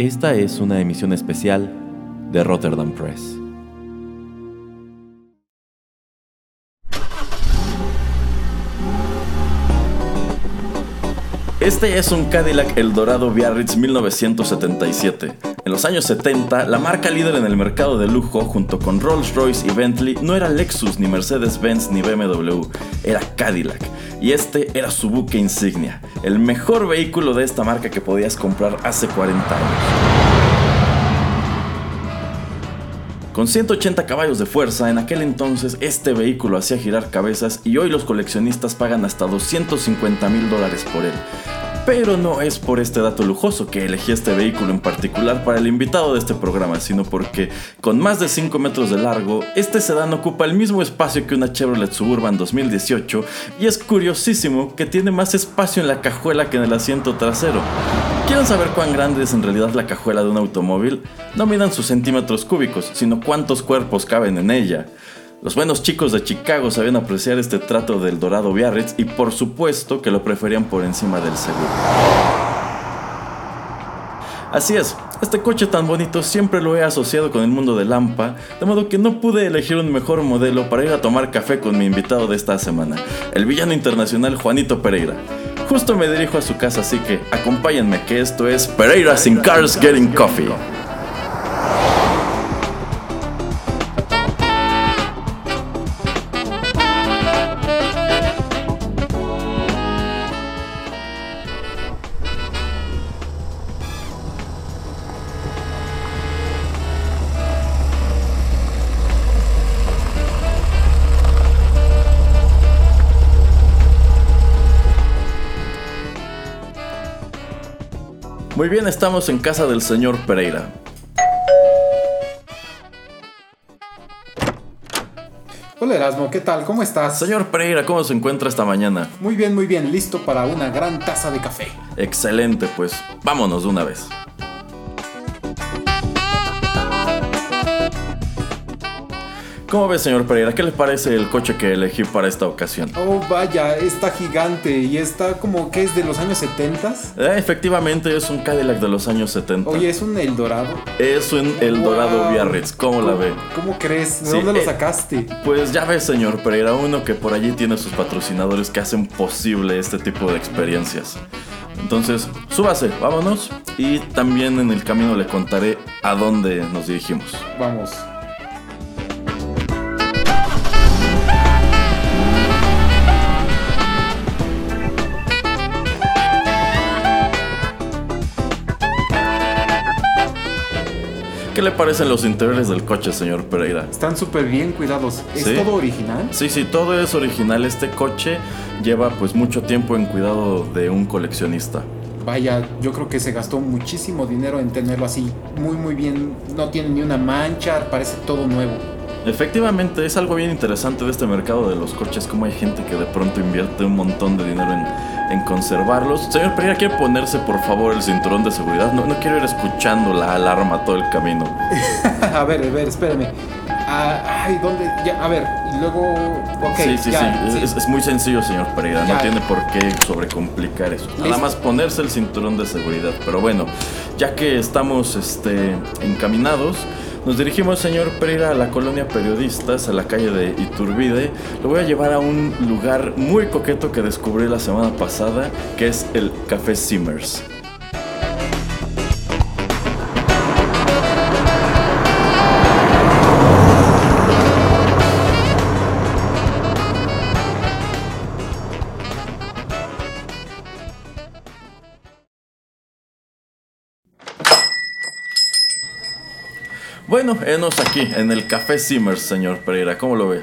Esta es una emisión especial de Rotterdam Press. Este es un Cadillac Eldorado Biarritz 1977. En los años 70, la marca líder en el mercado de lujo, junto con Rolls-Royce y Bentley, no era Lexus, ni Mercedes-Benz, ni BMW, era Cadillac. Y este era su buque insignia, el mejor vehículo de esta marca que podías comprar hace 40 años. Con 180 caballos de fuerza, en aquel entonces este vehículo hacía girar cabezas y hoy los coleccionistas pagan hasta 250 mil dólares por él. Pero no es por este dato lujoso que elegí este vehículo en particular para el invitado de este programa, sino porque con más de 5 metros de largo, este sedán ocupa el mismo espacio que una Chevrolet Suburban 2018 y es curiosísimo que tiene más espacio en la cajuela que en el asiento trasero. ¿Quieren saber cuán grande es en realidad la cajuela de un automóvil? No midan sus centímetros cúbicos, sino cuántos cuerpos caben en ella. Los buenos chicos de Chicago sabían apreciar este trato del dorado Biarritz y por supuesto que lo preferían por encima del seguro. Así es, este coche tan bonito siempre lo he asociado con el mundo de Lampa, de modo que no pude elegir un mejor modelo para ir a tomar café con mi invitado de esta semana, el villano internacional Juanito Pereira. Justo me dirijo a su casa, así que acompáñenme que esto es Pereira sin Cars Getting Coffee. Muy bien, estamos en casa del señor Pereira. Hola Erasmo, ¿qué tal? ¿Cómo estás? Señor Pereira, ¿cómo se encuentra esta mañana? Muy bien, muy bien, listo para una gran taza de café. Excelente, pues vámonos de una vez. ¿Cómo ve, señor Pereira? ¿Qué le parece el coche que elegí para esta ocasión? Oh, vaya, está gigante y está como que es de los años 70. Eh, efectivamente, es un Cadillac de los años 70. Oye, ¿es un Eldorado? Es un Eldorado Wow. Biarritz, ¿cómo, la ve? ¿Cómo crees? ¿De Sí, dónde lo eh, sacaste? Pues ya ve, señor Pereira, uno que por allí tiene sus patrocinadores que hacen posible este tipo de experiencias. Entonces, súbase, vámonos. Y también en el camino le contaré a dónde nos dirigimos. Vamos. ¿Qué le parecen los interiores del coche, señor Pereira? Están súper bien cuidados. ¿Es Sí. todo original? Sí, sí, todo es original. Este coche lleva pues mucho tiempo en cuidado de un coleccionista. Vaya, yo creo que se gastó muchísimo dinero en tenerlo así, muy muy bien. No tiene ni una mancha, parece todo nuevo. Efectivamente, es algo bien interesante de este mercado de los coches, como hay gente que de pronto invierte un montón de dinero en, en conservarlos. Señor Pereira, ¿quiere ponerse por favor el cinturón de seguridad? No, no quiero ir escuchando la alarma todo el camino. a ver, a ver, espérame. Ah, ay, ¿dónde? Ya, a ver, y luego. Ok, sí, sí, ya, sí, Es, es muy sencillo, señor Pereira, no tiene por qué sobrecomplicar eso. Nada más ponerse el cinturón de seguridad. Pero bueno, ya que estamos este, encaminados, nos dirigimos, señor Pereira, a la colonia Periodistas, a la calle de Iturbide. Lo voy a llevar a un lugar muy coqueto que descubrí la semana pasada, que es el Café Simmers. Bueno, enos aquí, en el Café Simmers, señor Pereira. ¿Cómo lo ve?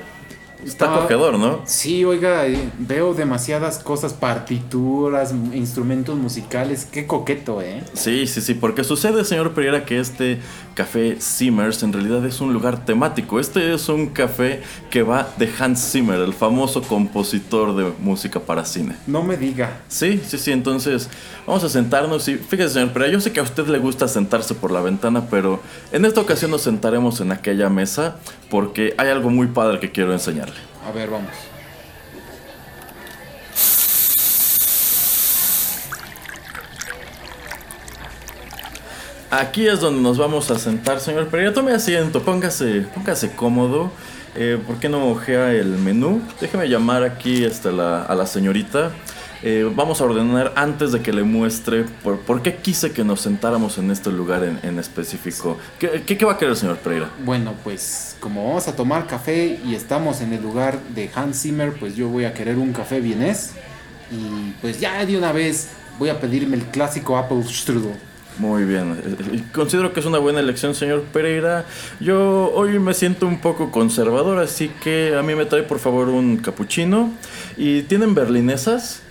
Está Ah. acogedor, ¿no? Sí, oiga, eh, veo demasiadas cosas, partituras, instrumentos musicales. Qué coqueto, ¿eh? Sí, sí, sí, porque sucede, señor Pereira, que este café Simmers en realidad es un lugar temático. Este es un café que va de Hans Zimmer, el famoso compositor de música para cine. No me diga. Sí, sí, sí, entonces vamos a sentarnos y fíjese, señor Pereira, yo sé que a usted le gusta sentarse por la ventana, pero en esta ocasión nos sentaremos en aquella mesa porque hay algo muy padre que quiero enseñarle. A ver, vamos. Aquí es donde nos vamos a sentar, señor Pereira. Tome asiento, póngase, póngase cómodo. Eh, ¿Por qué no ojea el menú? Déjeme llamar aquí hasta la, a la señorita. Eh, vamos a ordenar antes de que le muestre por, por qué quise que nos sentáramos en este lugar en, en específico. ¿Qué, ¿Qué, qué, va a querer, señor Pereira? Bueno, pues como vamos a tomar café y estamos en el lugar de Hans Zimmer, pues yo voy a querer un café vienés. Y pues ya de una vez voy a pedirme el clásico Apple Strudel. Muy bien, eh, considero que es una buena elección, señor Pereira. Yo hoy me siento un poco conservador, así que a mí me trae por favor un capuchino. ¿Y tienen berlinesas?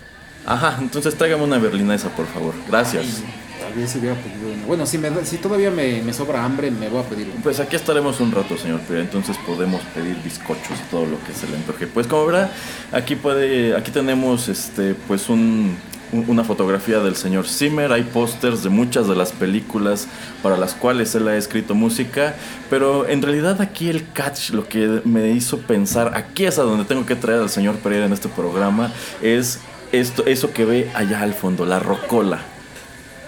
Ajá, entonces tráigame una berlinesa, por favor. Gracias. Ay, tal vez hubiera pedido una. Bueno, si, me, si todavía me, me, sobra hambre, me voy a pedir una. Pues aquí estaremos un rato, señor Pereira. Entonces podemos pedir bizcochos y todo lo que se le antoje. Pues como verá, aquí puede, aquí tenemos este, pues un, una fotografía del señor Zimmer, hay pósters de muchas de las películas para las cuales él ha escrito música, pero en realidad aquí el catch, lo que me hizo pensar, aquí es a donde tengo que traer al señor Pereira en este programa, es esto, eso que ve allá al fondo, la rocola.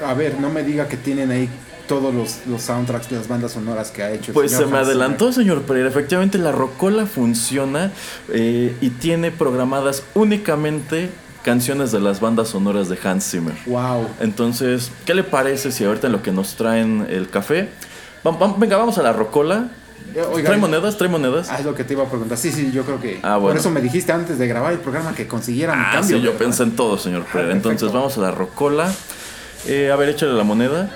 A ver, no me diga que tienen ahí todos los, los soundtracks de las bandas sonoras que ha hecho. Pues se me adelantó, señor Pereira. Efectivamente, la rocola funciona eh, y tiene programadas únicamente canciones de las bandas sonoras de Hans Zimmer. Wow. Entonces, ¿qué le parece si ahorita en lo que nos traen el café? Venga, vamos a la rocola. Oiga, ¿Trae monedas? ¿Trae monedas? Ah, es lo que te iba a preguntar. Sí, sí, yo creo que. Ah, bueno. Por eso me dijiste antes de grabar el programa que consiguiera mi ah, cambio. Sí, yo ¿verdad? pensé en todo, señor Pereira. Ah, Entonces, vamos a la rocola. Eh, a ver, échale la moneda.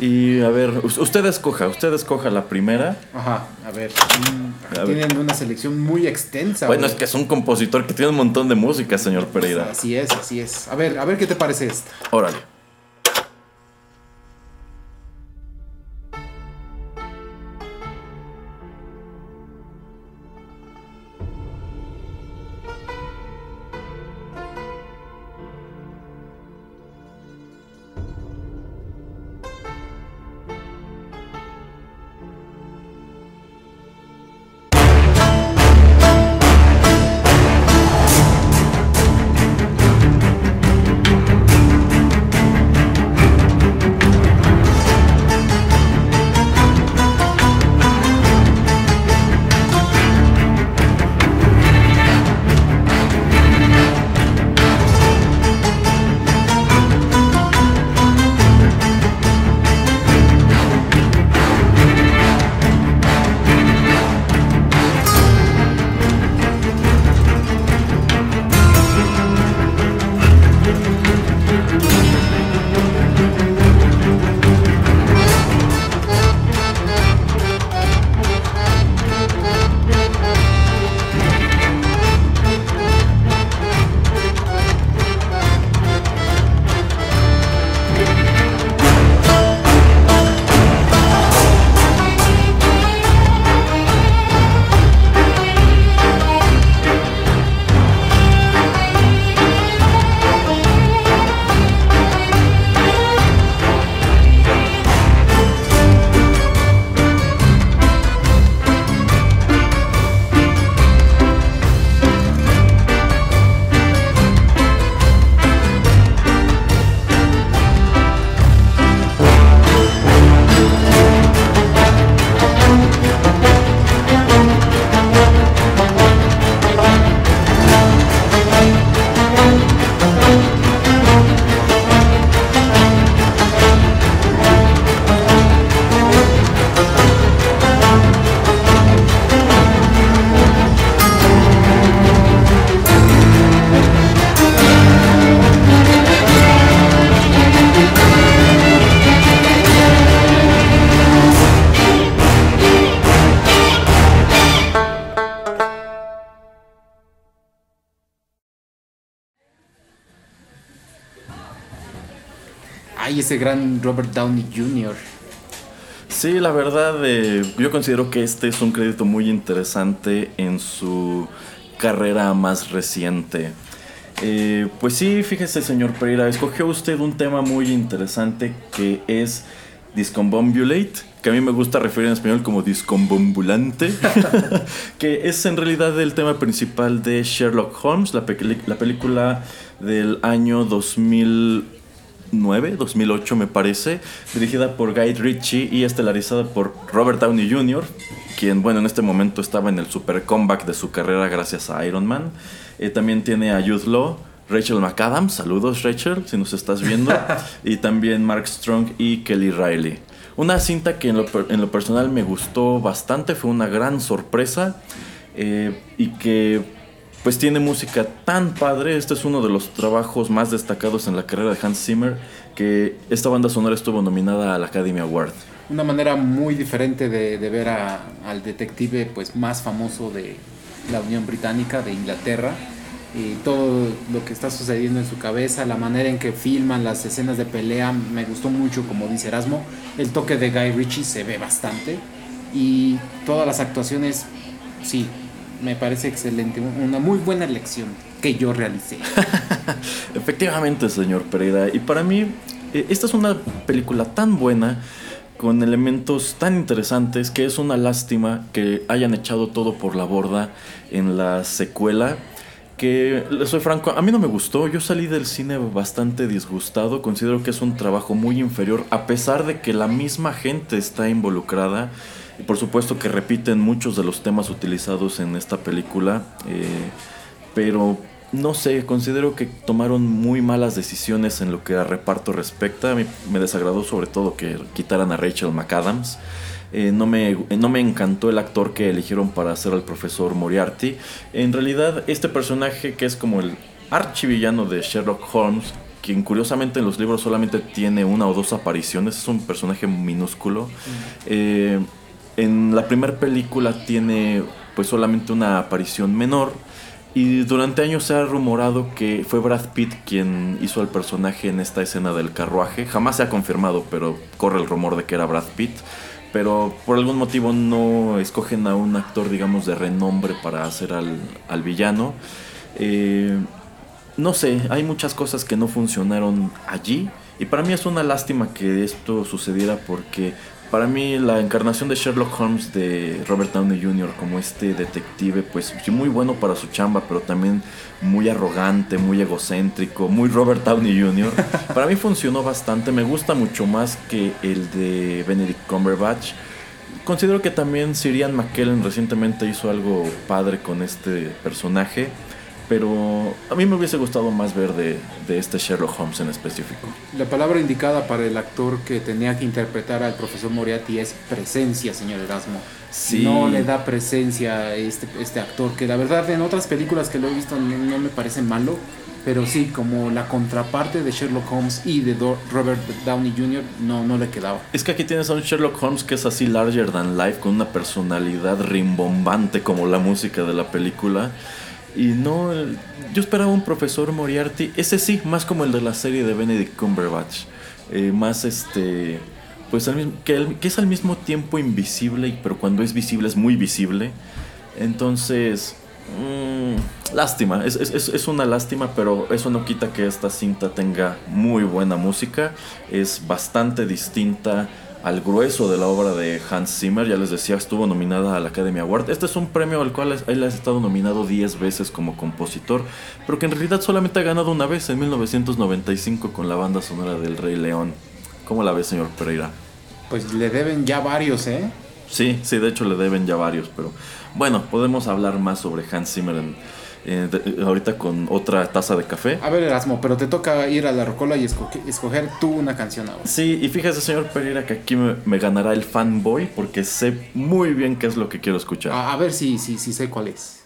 Y a ver, usted escoja, usted escoja la primera. Ajá, a ver. Mm, ver. tienen una selección muy extensa. Bueno, güey. es que es un compositor que tiene un montón de música, señor Pereira. Así es, así es. A ver, a ver qué te parece esta. Órale. Ese gran Robert Downey Jr. Sí, la verdad, eh, yo considero que este es un crédito muy interesante en su carrera más reciente. Eh, pues sí, fíjese, señor Pereira, escogió usted un tema muy interesante que es Discombobulate, que a mí me gusta referir en español como discombobulante, que es en realidad el tema principal de Sherlock Holmes, la, la película del año 2000. 2009, 2008 me parece, dirigida por Guy Ritchie y estelarizada por Robert Downey Jr., quien, bueno, en este momento estaba en el super comeback de su carrera gracias a Iron Man. Eh, también tiene a Youth Law, Rachel McAdams, saludos Rachel, si nos estás viendo, y también Mark Strong y Kelly Riley. Una cinta que en lo, en lo personal me gustó bastante, fue una gran sorpresa eh, y que pues tiene música tan padre. Este es uno de los trabajos más destacados en la carrera de Hans Zimmer, que esta banda sonora estuvo nominada al Academy Award. Una manera muy diferente de, ver al detective pues, más famoso de la Unión Británica, de Inglaterra. Y todo lo que está sucediendo en su cabeza, la manera en que filman las escenas de pelea, me gustó mucho, como dice Erasmo. El toque de Guy Ritchie se ve bastante. Y todas las actuaciones, sí, me parece excelente, una muy buena lección que yo realicé. Efectivamente, señor Pereira. Y para mí, e, esta es una película tan buena, con elementos tan interesantes, que es una lástima que hayan echado todo por la borda en la secuela. Que, soy franco, a mí no me gustó, yo salí del cine bastante disgustado, considero que es un trabajo muy inferior, a pesar de que la misma gente está involucrada y por supuesto que repiten muchos de los temas utilizados en esta película. Eh, pero no sé, considero que tomaron muy malas decisiones en lo que a reparto respecta. A mí me desagradó sobre todo que quitaran a Rachel McAdams. Eh, no, me, no me encantó el actor que eligieron para hacer al profesor Moriarty. En realidad, este personaje que es como el archivillano de Sherlock Holmes, quien curiosamente en los libros solamente tiene una o dos apariciones, es un personaje minúsculo. Eh, en la primera película tiene pues solamente una aparición menor y durante años se ha rumorado que fue Brad Pitt quien hizo al personaje en esta escena del carruaje. Jamás se ha confirmado, pero corre el rumor de que era Brad Pitt. Pero por algún motivo no escogen a un actor, digamos, de renombre para hacer al, villano. Eh, no sé, hay muchas cosas que no funcionaron allí. Y para mí es una lástima que esto sucediera porque para mí la encarnación de Sherlock Holmes de Robert Downey Jr. como este detective, pues muy bueno para su chamba, pero también muy arrogante, muy egocéntrico, muy Robert Downey Jr. para mí funcionó bastante, me gusta mucho más que el de Benedict Cumberbatch. Considero que también Sirian McKellen recientemente hizo algo padre con este personaje. Pero a mí me hubiese gustado más ver de, este Sherlock Holmes en específico. La palabra indicada para el actor que tenía que interpretar al profesor Moriarty es presencia, señor Erasmo. Sí. No le da presencia a este, este actor, que la verdad en otras películas que lo he visto no, me parece malo, pero sí, como la contraparte de Sherlock Holmes y de Robert Downey Jr., no, no le quedaba. Es que aquí tienes a un Sherlock Holmes que es así larger than life, con una personalidad rimbombante como la música de la película. Y no, yo esperaba un profesor Moriarty, ese sí, más como el de la serie de Benedict Cumberbatch, eh, más este, pues que, que, es al mismo tiempo invisible, pero cuando es visible es muy visible. Entonces, mmm, lástima, es, es, es, una lástima, pero eso no quita que esta cinta tenga muy buena música, es bastante distinta al grueso de la obra de Hans Zimmer. Ya les decía, estuvo nominada al Academy Award. Este es un premio al cual él ha estado nominado 10 veces como compositor, pero que en realidad solamente ha ganado una vez en 1995 con la banda sonora del Rey León. ¿Cómo la ve, señor Pereira? Pues le deben ya varios, ¿eh? Sí, sí, de hecho le deben ya varios, pero bueno, podemos hablar más sobre Hans Zimmer en eh, ahorita con otra taza de café. A ver, Erasmo, pero te toca ir a la rocola y escoger tú una canción ahora. Sí, y fíjese, señor Pereira, que aquí me, ganará el fanboy porque sé muy bien qué es lo que quiero escuchar. A, a ver si, si, si sé cuál es.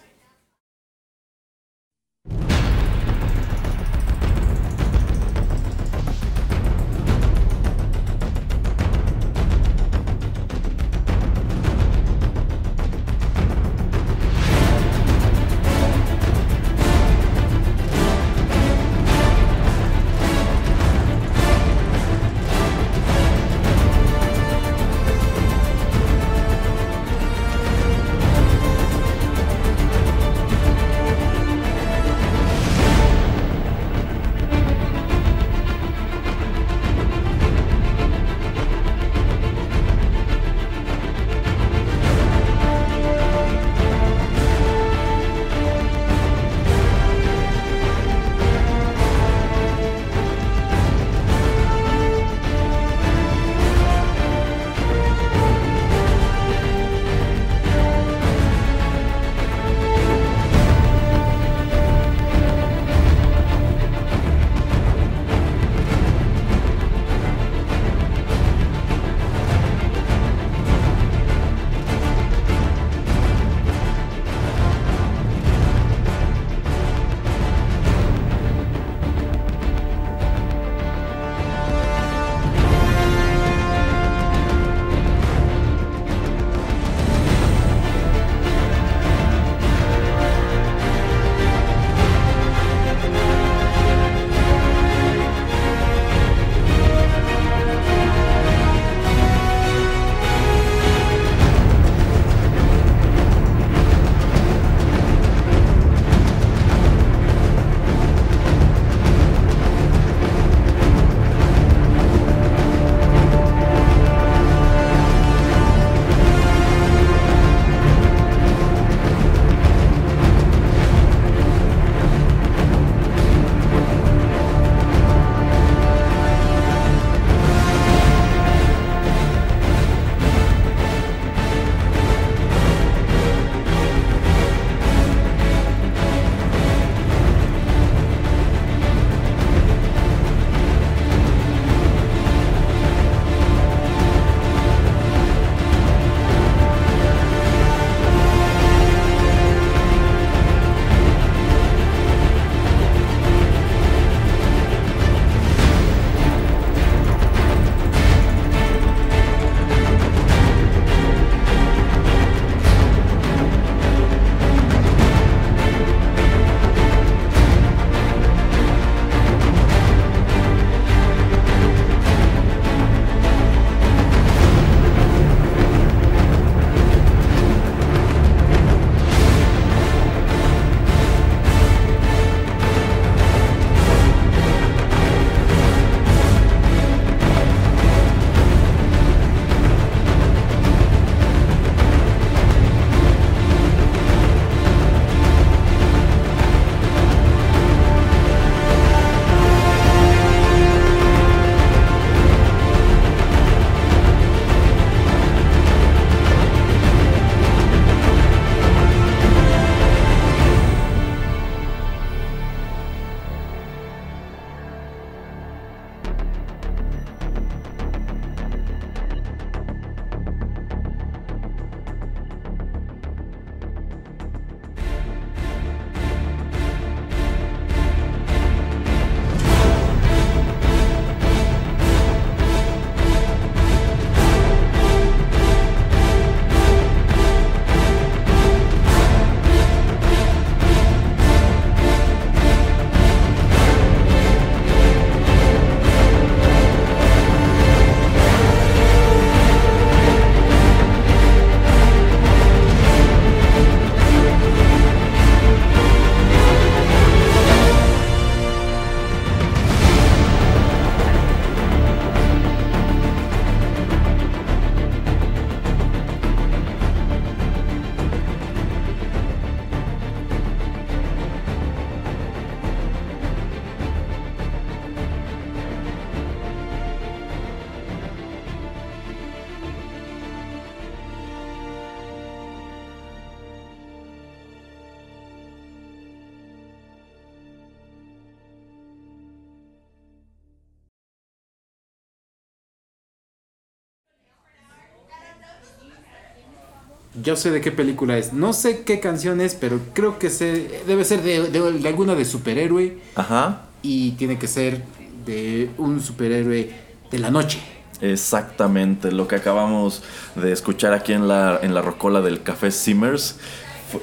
Yo sé de qué película es. No sé qué canción es, pero creo que sé, debe ser de, de- de alguna de superhéroe. Ajá. Y tiene que ser de un superhéroe de la noche. Exactamente, lo que acabamos de escuchar aquí en la, en la rocola del Café Simmers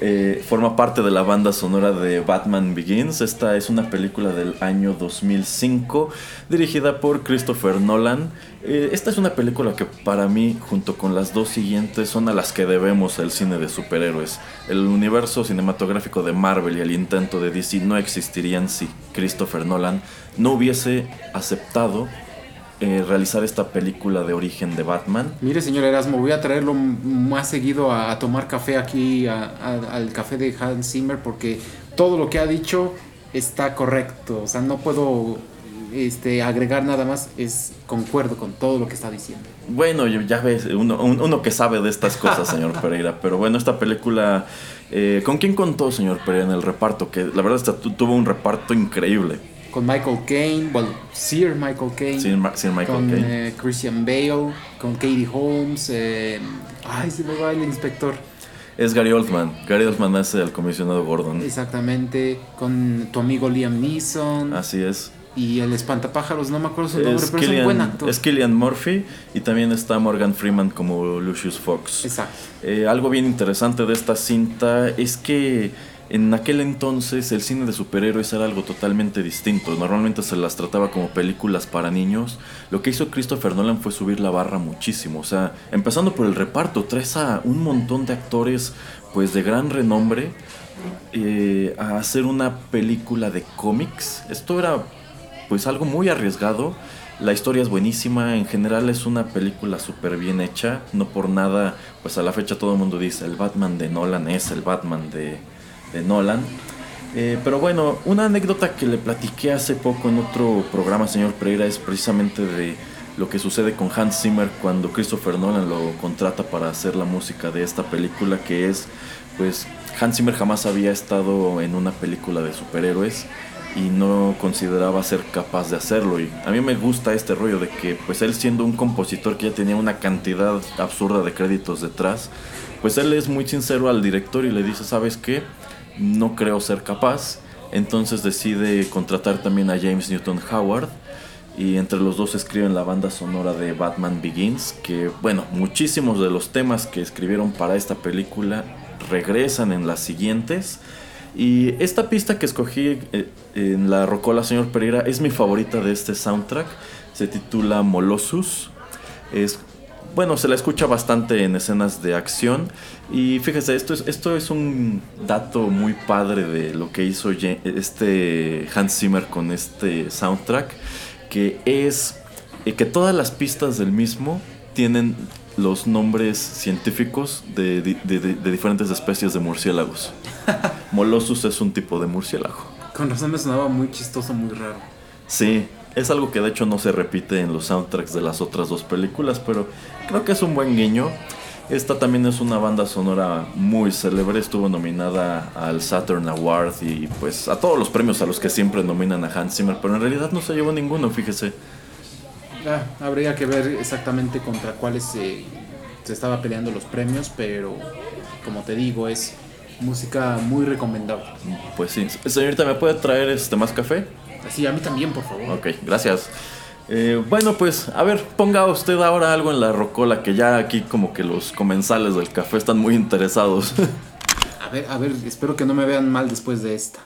eh, forma parte de la banda sonora de Batman Begins. Esta es una película del año 2005 dirigida por Christopher Nolan. Eh, esta es una película que para mí, junto con las dos siguientes, son a las que debemos el cine de superhéroes. El universo cinematográfico de Marvel y el intento de DC no existirían si Christopher Nolan no hubiese aceptado eh, realizar esta película de origen de Batman. Mire, señor Erasmo, voy a traerlo más seguido a, a tomar café aquí a- a- al café de Hans Zimmer porque todo lo que ha dicho está correcto. O sea, no puedo este, agregar nada más. Es concuerdo con todo lo que está diciendo. Bueno, ya ves, uno, un- uno que sabe de estas cosas, señor Pereira. Pero bueno, esta película, eh, ¿con quién contó, señor Pereira, en el reparto? Que la verdad esta tu- tuvo un reparto increíble. Con Michael Caine, bueno, Sir Michael Caine. Ma- sin Michael con Caine. eh, Christian Bale, con Katie Holmes. eh, ay, se me va el inspector. Es Gary Oldman. Gary Oldman hace al comisionado Gordon. Exactamente. Con tu amigo Liam Neeson. Así es. Y el espantapájaros, no me acuerdo su nombre, Es pero es un buen actor. es Killian Murphy y también está Morgan Freeman como Lucius Fox. Exacto. Eh, algo bien interesante de esta cinta es que en aquel entonces el cine de superhéroes era algo totalmente distinto. Normalmente se las trataba como películas para niños. Lo que hizo Christopher Nolan fue subir la barra muchísimo. O sea, empezando por el reparto, traes a un montón de actores pues de gran renombre eh, a hacer una película de cómics. Esto era pues algo muy arriesgado. La historia es buenísima, en general es una película súper bien hecha, no por nada, pues a la fecha todo el mundo dice, el Batman de Nolan es el Batman de, Nolan. Eh, pero bueno, una anécdota que le platiqué hace poco en otro programa, señor Pereira, es precisamente de lo que sucede con Hans Zimmer cuando Christopher Nolan lo contrata para hacer la música de esta película, que es, pues, Hans Zimmer jamás había estado en una película de superhéroes y no consideraba ser capaz de hacerlo. Y a mí me gusta este rollo de que, pues, él siendo un compositor que ya tenía una cantidad absurda de créditos detrás, pues él es muy sincero al director y le dice, ¿sabes qué? No creo ser capaz. Entonces decide contratar también a James Newton Howard. Y entre los dos escriben la banda sonora de Batman Begins. Que bueno, muchísimos de los temas que escribieron para esta película regresan en las siguientes. Y esta pista que escogí eh, en la Rocola, señor Pereira, es mi favorita de este soundtrack. Se titula Molossus. Es, bueno, se la escucha bastante en escenas de acción. Y fíjese, esto es, esto es un dato muy padre de lo que hizo este Hans Zimmer con este soundtrack. Que es eh, que todas las pistas del mismo tienen los nombres científicos de, di- de- de- de diferentes especies de murciélagos. Molossus es un tipo de murciélago. Con razón me sonaba muy chistoso, muy raro. Sí, es algo que de hecho no se repite en los soundtracks de las otras dos películas, pero creo que es un buen guiño. Esta también es una banda sonora muy célebre, estuvo nominada al Saturn Award y pues a todos los premios a los que siempre nominan a Hans Zimmer, pero en realidad no se llevó ninguno, fíjese. Ah, habría que ver exactamente contra cuáles se, se estaba peleando los premios, pero como te digo, es música muy recomendable. Pues sí, señorita, ¿me puede traer este más café? Así, a mí también, por favor. Ok, gracias. Eh, bueno, pues, a ver, ponga usted ahora algo en la rocola, que ya aquí como que los comensales del café están muy interesados. A ver, a ver, espero que no me vean mal después de esta.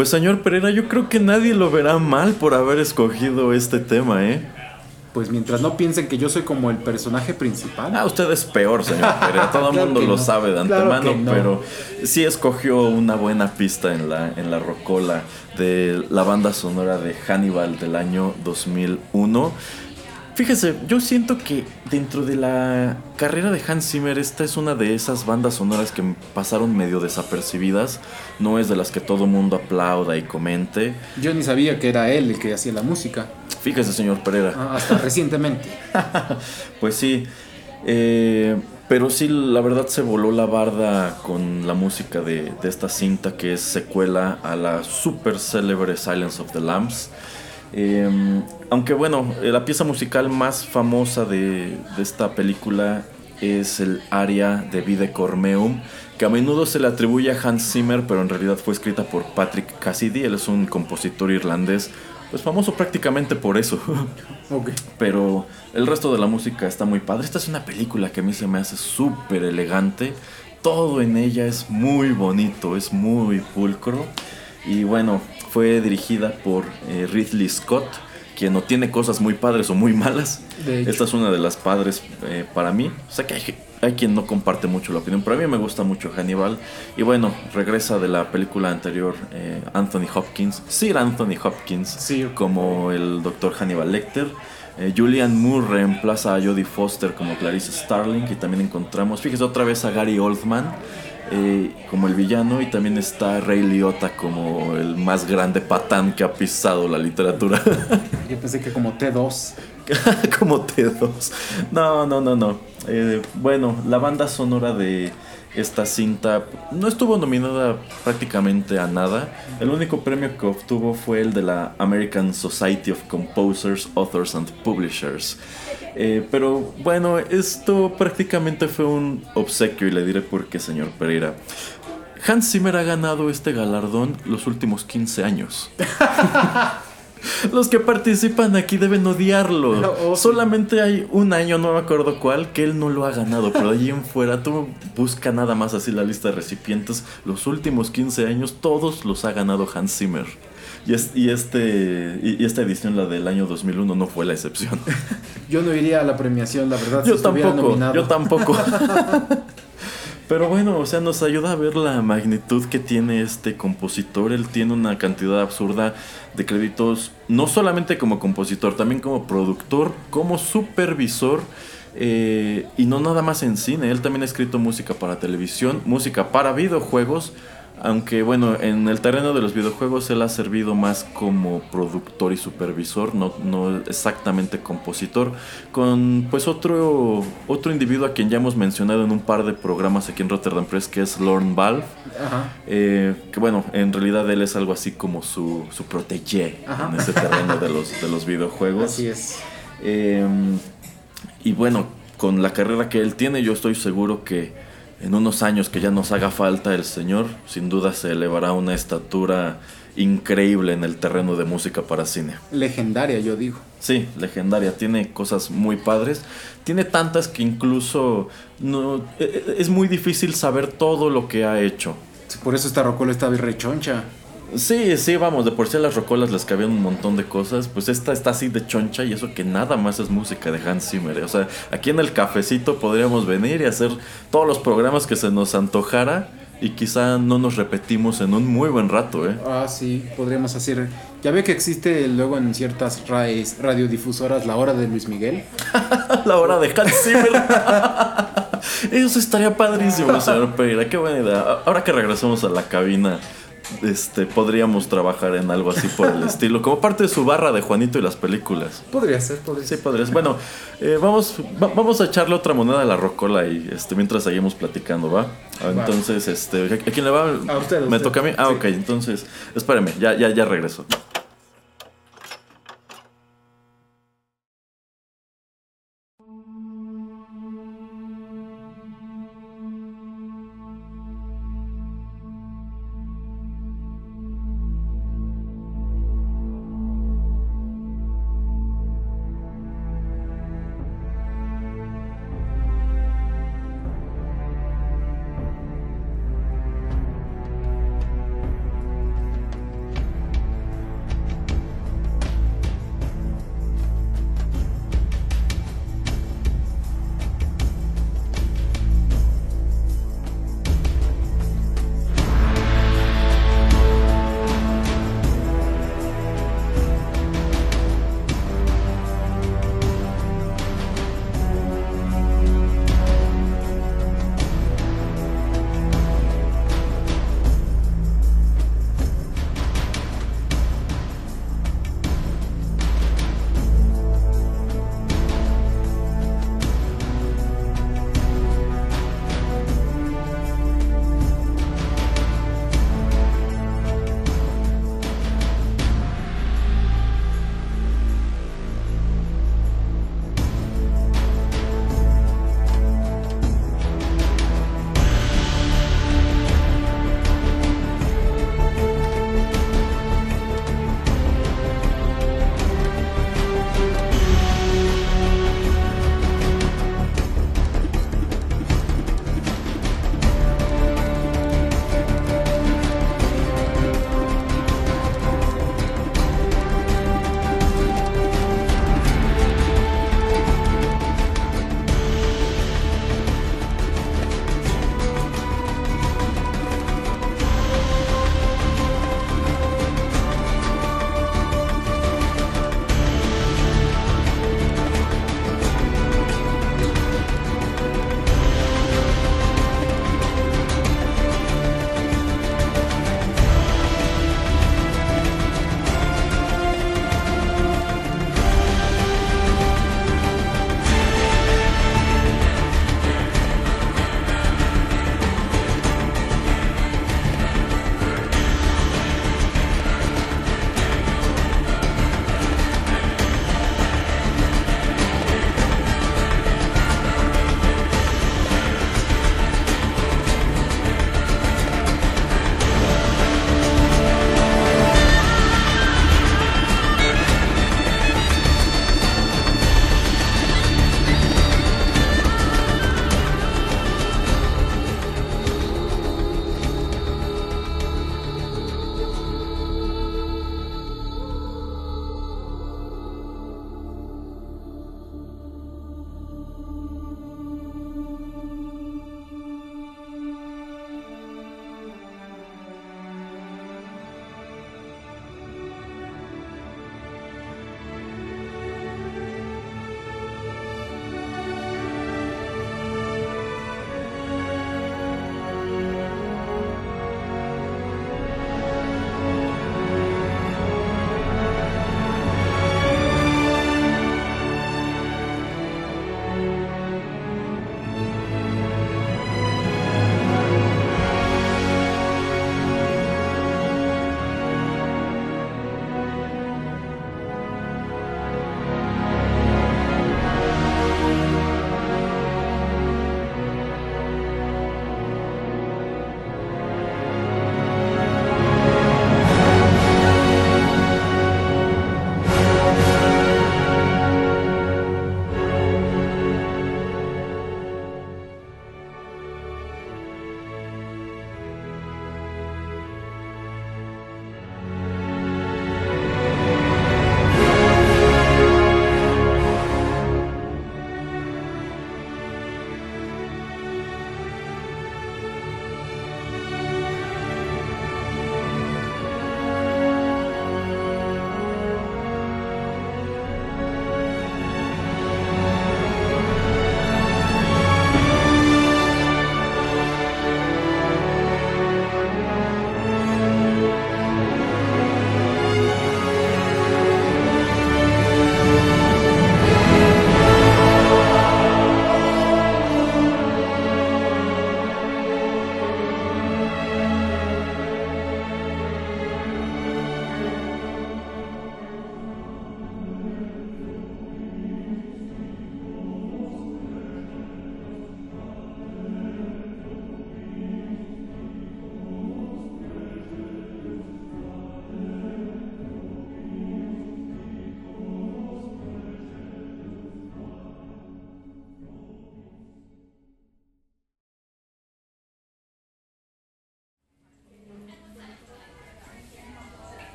Pues señor Pereira, yo creo que nadie lo verá mal por haber escogido este tema, ¿eh? Pues mientras no piensen que yo soy como el personaje principal. Ah, usted es peor, señor Pereira. Todo el Claro mundo lo no. sabe de antemano, no. pero sí escogió una buena pista en la, en la rocola de la banda sonora de Hannibal del año 2001. Fíjese, yo siento que dentro de la carrera de Hans Zimmer, esta es una de esas bandas sonoras que pasaron medio desapercibidas. No es de las que todo mundo aplauda y comente. Yo ni sabía que era él el que hacía la música. Fíjese, señor Pereira. Ah, Hasta recientemente. Pues sí, eh, pero sí, la verdad se voló la barda con la música de, de esta cinta que es secuela a la super célebre Silence of the Lambs. Eh, aunque bueno, eh, la pieza musical más famosa de, de esta película es el aria de Vide Cormeum, que a menudo se le atribuye a Hans Zimmer, pero en realidad fue escrita por Patrick Cassidy, él es un compositor irlandés, pues famoso prácticamente por eso. Ok. Pero el resto de la música está muy padre. Esta es una película que a mí se me hace súper elegante. Todo en ella es muy bonito, es muy pulcro. Y bueno, fue dirigida por eh, Ridley Scott, quien no tiene cosas muy padres o muy malas. Esta es una de las padres eh, para mí. Sé que hay, hay quien no comparte mucho la opinión, pero a mí me gusta mucho Hannibal. Y bueno, regresa de la película anterior eh, Anthony Hopkins, Sir Anthony Hopkins, Sir. como el doctor Hannibal Lecter. Julian Moore reemplaza a Jodie Foster como Clarice Starling y también encontramos, fíjese otra vez a Gary Oldman eh, como el villano y también está Ray Liotta como el más grande patán que ha pisado la literatura. Yo pensé que como T2. como T2. No, no, no, no. Eh, bueno, la banda sonora de esta cinta no estuvo nominada prácticamente a nada. El único premio que obtuvo fue el de la American Society of Composers, Authors and Publishers. Eh, pero bueno, esto prácticamente fue un obsequio y le diré por qué, señor Pereira. Hans Zimmer ha ganado este galardón los últimos 15 años. Los que participan aquí deben odiarlo. Oh. Solamente hay un año, no me acuerdo cuál, que él no lo ha ganado. Pero allí en fuera, tú busca nada más así la lista de recipientes. Los últimos 15 años, todos los ha ganado Hans Zimmer. Y, es- y este, y, y esta edición, la del año 2001, no fue la excepción. Yo no iría a la premiación, la verdad. si Yo estuviera tampoco, nominado. yo tampoco. Pero bueno, o sea, nos ayuda a ver la magnitud que tiene este compositor. Él tiene una cantidad absurda de créditos, no solamente como compositor, también como productor, como supervisor. eh, y no nada más en cine, él también ha escrito música para televisión, música para videojuegos, aunque bueno, en el terreno de los videojuegos él ha servido más como productor y supervisor, no, no exactamente compositor, con pues otro, otro individuo a quien ya hemos mencionado en un par de programas aquí en Rotterdam Press, que es Lorne Valve. Ajá. Eh, que bueno, en realidad él es algo así como su, su protégé Ajá. en ese terreno de los, de los videojuegos. Así es. Eh, y bueno, con la carrera que él tiene, yo estoy seguro que en unos años que ya nos haga falta el señor, sin duda se elevará a una estatura increíble en el terreno de música para cine. Legendaria, yo digo. Sí, legendaria, tiene cosas muy padres. Tiene tantas que incluso no, e- e- es muy difícil saber todo lo que ha hecho. Por eso esta rocola está rechoncha. Sí, sí, vamos, de por sí a las rocolas les cabían un montón de cosas. Pues esta está así de choncha y eso que nada más es música de Hans Zimmer. ¿eh? O sea, aquí en el cafecito podríamos venir y hacer todos los programas que se nos antojara y quizá no nos repetimos en un muy buen rato, ¿eh? Ah, sí, podríamos hacer. Ya ve que existe luego en ciertas radiodifusoras la hora de Luis Miguel. la hora de Hans Zimmer. Eso estaría padrísimo, señor Pereira. Qué buena idea. Ahora que regresamos a la cabina, este, podríamos trabajar en algo así por el estilo, como parte de su barra de Juanito y las películas. Podría ser, podría Sí, podrías. Bueno, eh, vamos, va- vamos a echarle otra moneda a la rocola y este, mientras seguimos platicando, ¿va? Ah. Entonces, este, ¿a a quién le va? A usted, a ¿Me usted. toca a mí? Ah, Sí. ok, entonces, espérame, ya, ya, ya regreso.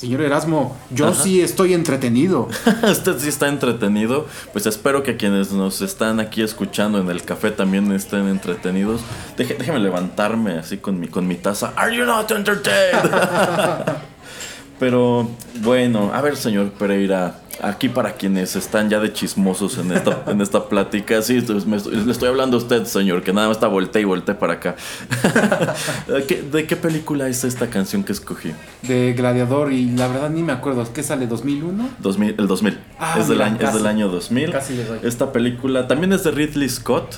Señor Erasmo, yo sí estoy entretenido. Usted sí está entretenido. Pues espero que quienes nos están aquí escuchando en el café también estén entretenidos. déjeme levantarme así con mi, con mi taza. ¿Are you not entertained? Pero bueno, a ver, señor Pereira, aquí para quienes están ya de chismosos en esta, en esta plática, sí, le estoy hablando a usted, señor, que nada más está volteé y volteé para acá. ¿De qué película es esta canción que escogí? De Gladiador, y la verdad ni me acuerdo, ¿qué sale? ¿2001? 2000, el 2000. Ah, es, del año, es del año 2000. Casi le doy. Esta película también es de Ridley Scott.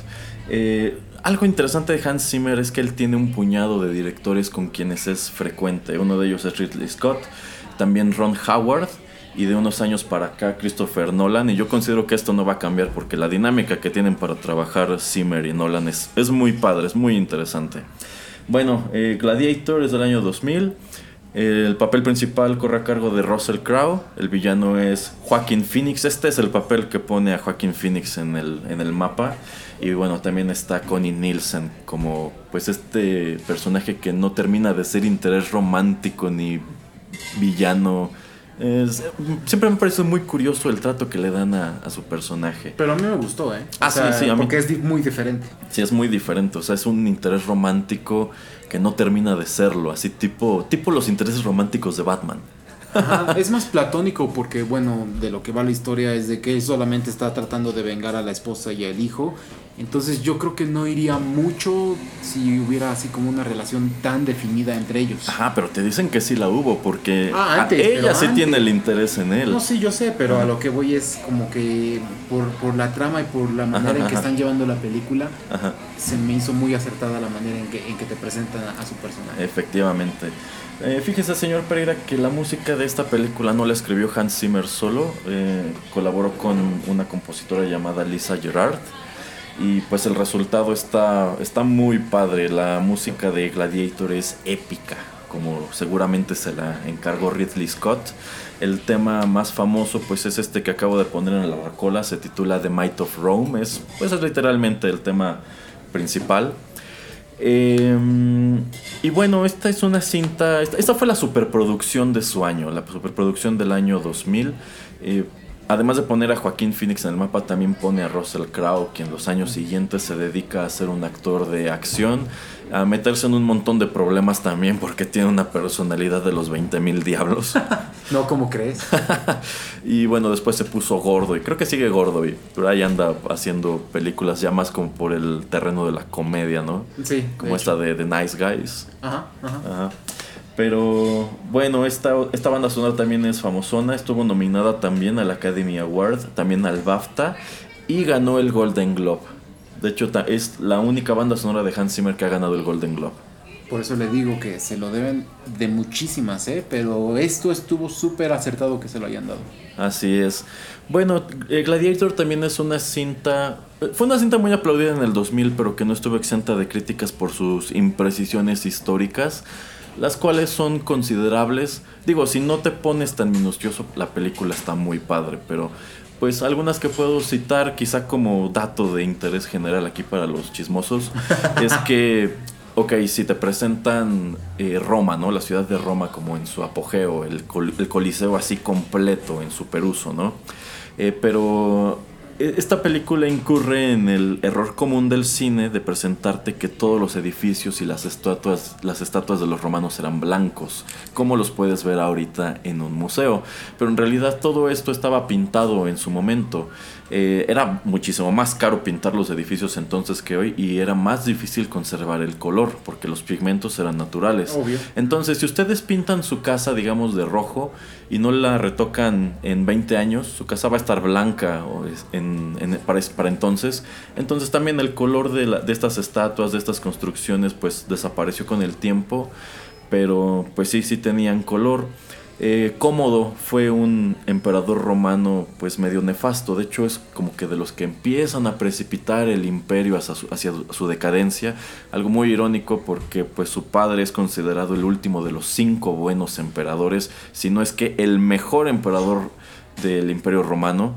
Eh, algo interesante de Hans Zimmer es que él tiene un puñado de directores con quienes es frecuente. Uno de ellos es Ridley Scott, también Ron Howard y de unos años para acá Christopher Nolan. Y yo considero que esto no va a cambiar porque la dinámica que tienen para trabajar Zimmer y Nolan es, es muy padre, es muy interesante. Bueno, eh, Gladiator es del año 2000. El papel principal corre a cargo de Russell Crowe. El villano es Joaquin Phoenix. Este es el papel que pone a Joaquin Phoenix en el, en el mapa. Y bueno, también está Connie Nielsen como pues este personaje que no termina de ser interés romántico ni villano. Siempre me parece muy curioso el trato que le dan a, su personaje. Pero a mí me gustó, ¿eh? Ah, sí, sí, a mí. Porque es muy diferente. Sí, es muy diferente. O sea, es un interés romántico que no termina de serlo. Así tipo, tipo los intereses románticos de Batman es más platónico porque, bueno, de lo que va la historia es de que él solamente está tratando de vengar a la esposa y al hijo. Entonces yo creo que no iría mucho si hubiera así como una relación tan definida entre ellos. Ajá, pero te dicen que sí la hubo porque ah, ella sí tiene el interés en él. No, sí, yo sé, pero a lo que voy es como que por, por la trama y por la manera en que están llevando la película, se me hizo muy acertada la manera en que, en que te presentan a su personaje. Efectivamente. Eh, fíjese, señor Pereira, que la música de esta película no la escribió Hans Zimmer solo, eh, colaboró con una compositora llamada Lisa Gerard. Y pues el resultado está, está muy padre. La música de Gladiator es épica, como seguramente se la encargó Ridley Scott. El tema más famoso pues es este que acabo de poner en la racola, se titula The Might of Rome. Es, pues, es literalmente el tema principal. Em, y bueno, esta es una cinta, esta, fue la superproducción de su año, la superproducción del año 2000. Eh, además de poner a Joaquín Phoenix en el mapa, también pone a Russell Crowe, quien los años siguientes se dedica a ser un actor de acción a meterse en un montón de problemas también porque tiene una personalidad de los 20 mil diablos. no, como crees? y bueno, después se puso gordo y creo que sigue gordo, y, pero ahí anda haciendo películas ya más como por el terreno de la comedia, ¿no? Sí. Como esta de The Nice Guys. Ajá, ajá. Pero bueno, esta, esta banda sonora también es famosona, estuvo nominada también al Academy Award, también al BAFTA y ganó el Golden Globe. De hecho, es la única banda sonora de Hans Zimmer que ha ganado el Golden Globe. Por eso le digo que se lo deben de muchísimas, ¿eh? Pero esto estuvo súper acertado que se lo hayan dado. Así es. Bueno, eh, Gladiator también es una cinta... Eh, fue una cinta muy aplaudida en el 2000, pero que no estuvo exenta de críticas por sus imprecisiones históricas, las cuales son considerables. Digo, si no te pones tan minucioso, la película está muy padre, pero pues algunas que puedo citar quizá como dato de interés general aquí para los chismosos es que, ok, si te presentan eh, Roma, ¿no? La ciudad de Roma como en su apogeo, el, el coliseo así completo en su peruso, ¿no? Eh, pero esta película incurre en el error común del cine de presentarte que todos los edificios y las estatuas, las estatuas de los romanos eran blancos, como los puedes ver ahorita en un museo. Pero en realidad todo esto estaba pintado en su momento. Eh, era muchísimo más caro pintar los edificios entonces que hoy y era más difícil conservar el color porque los pigmentos eran naturales. Entonces, si ustedes pintan su casa, digamos, de rojo y no la retocan en 20 años, su casa va a estar blanca en, para, entonces. Entonces también el color de, de estas estatuas, de estas construcciones, pues desapareció con el tiempo, pero pues sí, sí tenían color. Eh, Cómodo fue un emperador romano pues medio nefasto, de hecho es como que de los que empiezan a precipitar el imperio hacia su, decadencia, algo muy irónico porque pues su padre es considerado el último de los cinco buenos emperadores, si no es que el mejor emperador del imperio romano.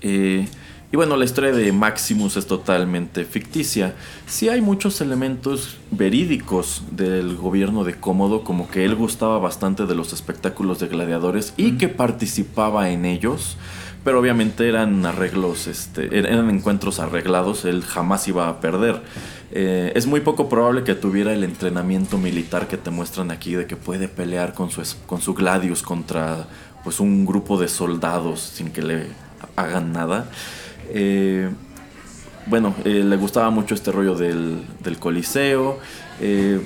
Eh, y bueno, la historia de Maximus es totalmente ficticia. Sí hay muchos elementos verídicos del gobierno de Cómodo, como que él gustaba bastante de los espectáculos de gladiadores y que participaba en ellos. Pero obviamente eran arreglos, este, eran encuentros arreglados, él jamás iba a perder. Eh, es muy poco probable que tuviera el entrenamiento militar que te muestran aquí de que puede pelear con su, con su gladius contra pues un grupo de soldados sin que le hagan nada. Eh, bueno, eh, le gustaba mucho este rollo del, Coliseo. Eh,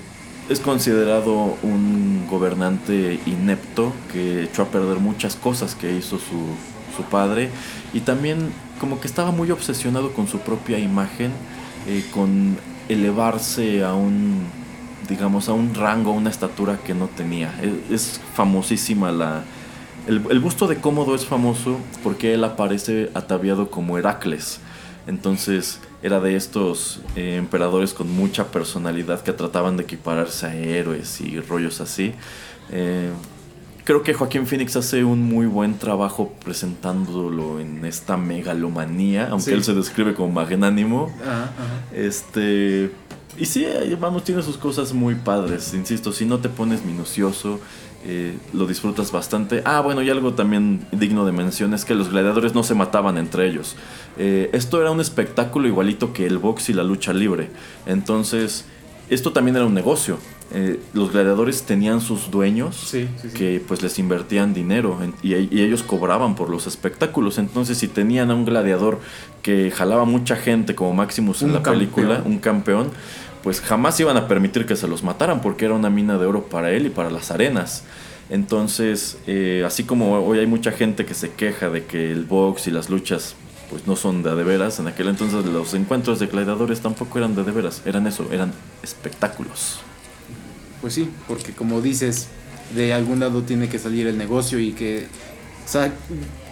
es considerado un gobernante inepto que echó a perder muchas cosas que hizo su, su padre. Y también como que estaba muy obsesionado con su propia imagen, con elevarse a un, digamos, a un rango, a una estatura que no tenía. es famosísima la, el, busto de Cómodo es famoso porque él aparece ataviado como Heracles. Entonces era de estos eh, emperadores con mucha personalidad que trataban de equipararse a héroes y rollos así. Eh, creo que Joaquín Phoenix hace un muy buen trabajo presentándolo en esta megalomanía, aunque él se describe como magnánimo. Este. Y sí, vamos, tiene sus cosas muy padres. Insisto, si no te pones minucioso, eh, lo disfrutas bastante. Ah, bueno, y algo también digno de mención es que los gladiadores no se mataban entre ellos. Eh, esto era un espectáculo igualito que el box y la lucha libre. Entonces, esto también era un negocio. Eh, los gladiadores tenían sus dueños que pues les invertían dinero y, ellos cobraban por los espectáculos. Entonces, si tenían a un gladiador que jalaba mucha gente como Maximus en la película, un campeón, pues jamás iban a permitir que se los mataran porque era una mina de oro para él y para las arenas. Entonces, eh, así como hoy hay mucha gente que se queja de que el box y las luchas pues no son de, de veras, en aquel entonces los encuentros de gladiadores tampoco eran de, de veras, eran eso, eran espectáculos. Pues sí, porque como dices, de algún lado tiene que salir el negocio y que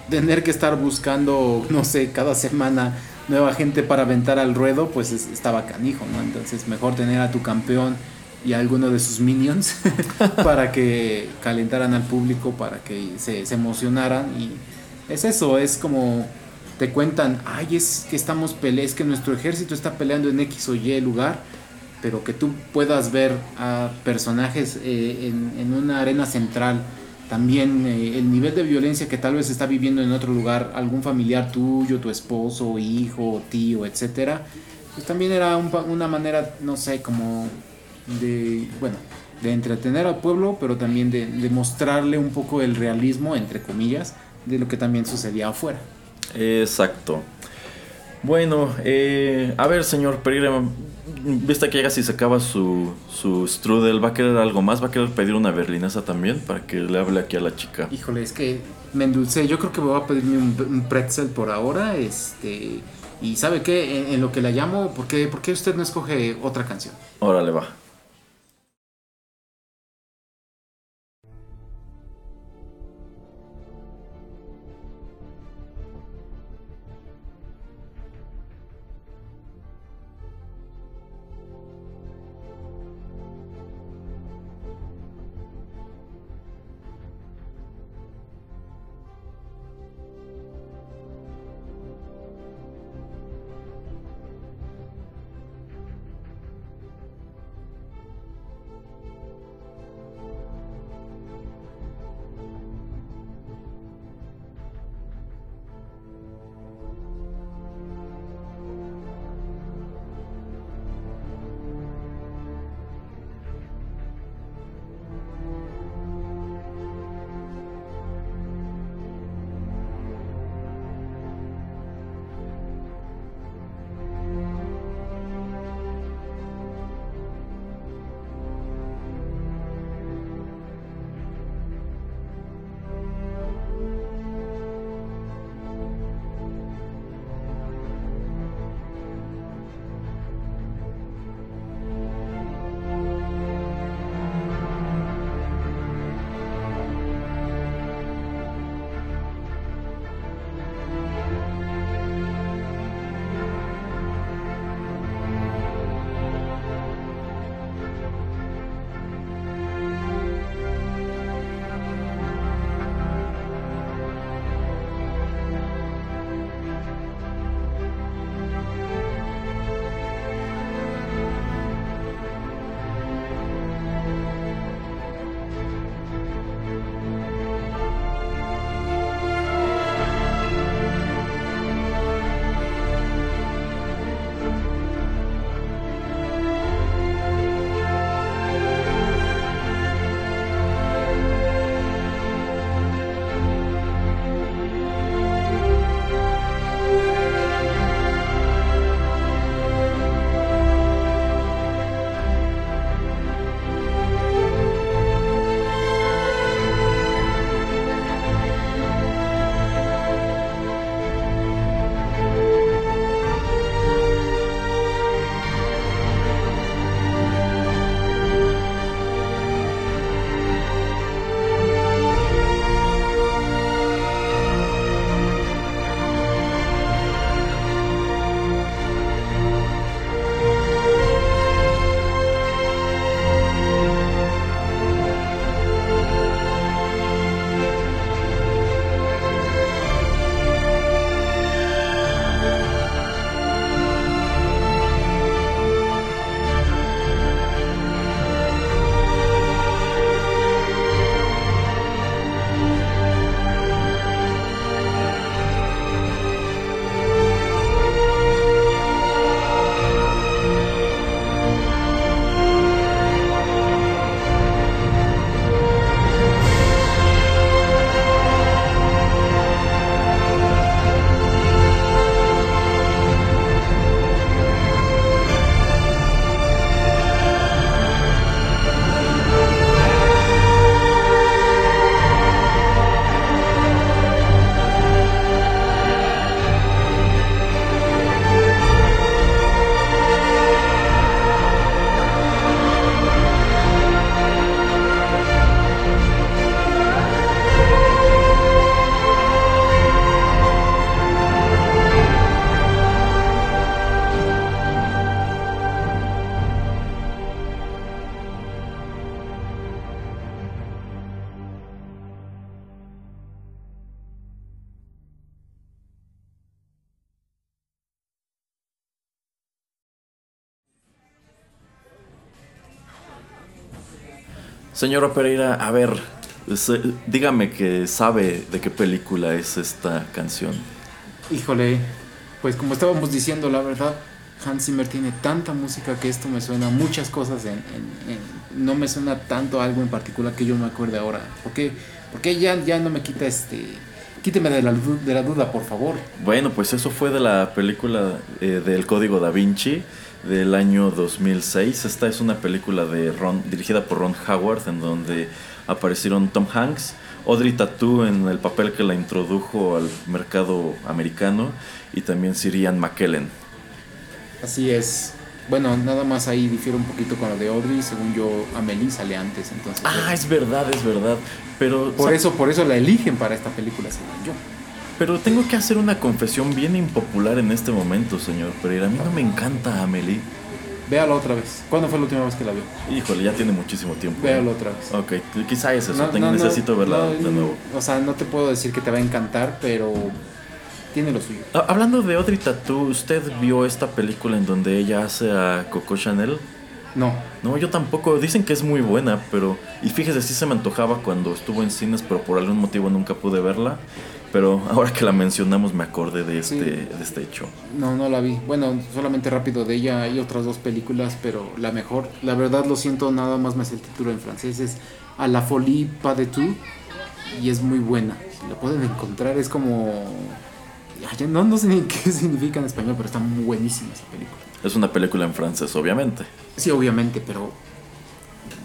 tener que estar buscando, no sé, cada semana nueva gente para aventar al ruedo, pues estaba canijo, ¿no? Entonces mejor tener a tu campeón y a alguno de sus minions para que calentaran al público, para que se, emocionaran y es eso, es como te cuentan, ay, es que estamos peleando, es que nuestro ejército está peleando en X o Y lugar, pero que tú puedas ver a personajes eh, en, en, una arena central también eh, el nivel de violencia que tal vez está viviendo en otro lugar algún familiar tuyo, tu esposo, hijo, tío, etcétera, pues también era una manera, no sé, como de, bueno, de entretener al pueblo, pero también de, de, mostrarle un poco el realismo, entre comillas, de lo que también sucedía afuera. Exacto. Bueno, eh, a ver, señor Pereira, viste que llega si se acaba su, su strudel, ¿va a querer algo más? ¿Va a querer pedir una berlinesa también para que le hable aquí a la chica? Híjole, es que me endulcé. Yo creo que me voy a pedirme un, pretzel por ahora. Este. Y ¿sabe qué? En, lo que la llamo, ¿por qué, ¿por qué usted no escoge otra canción? Órale, va. Señora Pereira, a ver, dígame que sabe de qué película es esta canción. Híjole, pues como estábamos diciendo, la verdad, Hans Zimmer tiene tanta música que esto me suena muchas cosas en, no me suena tanto algo en particular que yo me acuerde ahora. Porque porque ya ya no me quita este quíteme de la, de la duda, por favor. Bueno, pues eso fue de la película eh, del Código Da Vinci del año 2006. Esta es una película de Ron, dirigida por Ron Howard en donde aparecieron Tom Hanks, Audrey Tattoo en el papel que la introdujo al mercado americano y también Sir Ian McKellen. Así es. Bueno, nada más ahí difiere un poquito con lo de Audrey. Según yo, Amelie sale antes, entonces. Ah, es verdad, es verdad. Pero por eso, por eso la eligen para esta película, según yo. Pero tengo que hacer una confesión bien impopular en este momento, señor Pereira. A mí no me encanta Amelie. Véalo otra vez. ¿Cuándo fue la última vez que la vio? Híjole, ya tiene muchísimo tiempo. Véalo otra vez. Ok, quizá es eso. necesito verla de nuevo. O sea, no te puedo decir que te va a encantar, pero tiene lo suyo. Ah, hablando de Audrey Tattoo, ¿usted vio esta película en donde ella hace a Coco Chanel? No. No, yo tampoco. Dicen que es muy buena, pero... Y fíjese, sí se me antojaba cuando estuvo en cines, pero por algún motivo nunca pude verla. Pero ahora que la mencionamos me acordé de este, de este hecho. No, no la vi. Bueno, solamente rápido de ella hay otras dos películas, pero la mejor, la verdad lo siento, nada más me hace el título en francés, es A la folie pas de tout y es muy buena. Si la pueden encontrar, es como no, no sé ni qué significa en español, pero está muy buenísima esa película. Es una película en francés, obviamente. Sí, obviamente, pero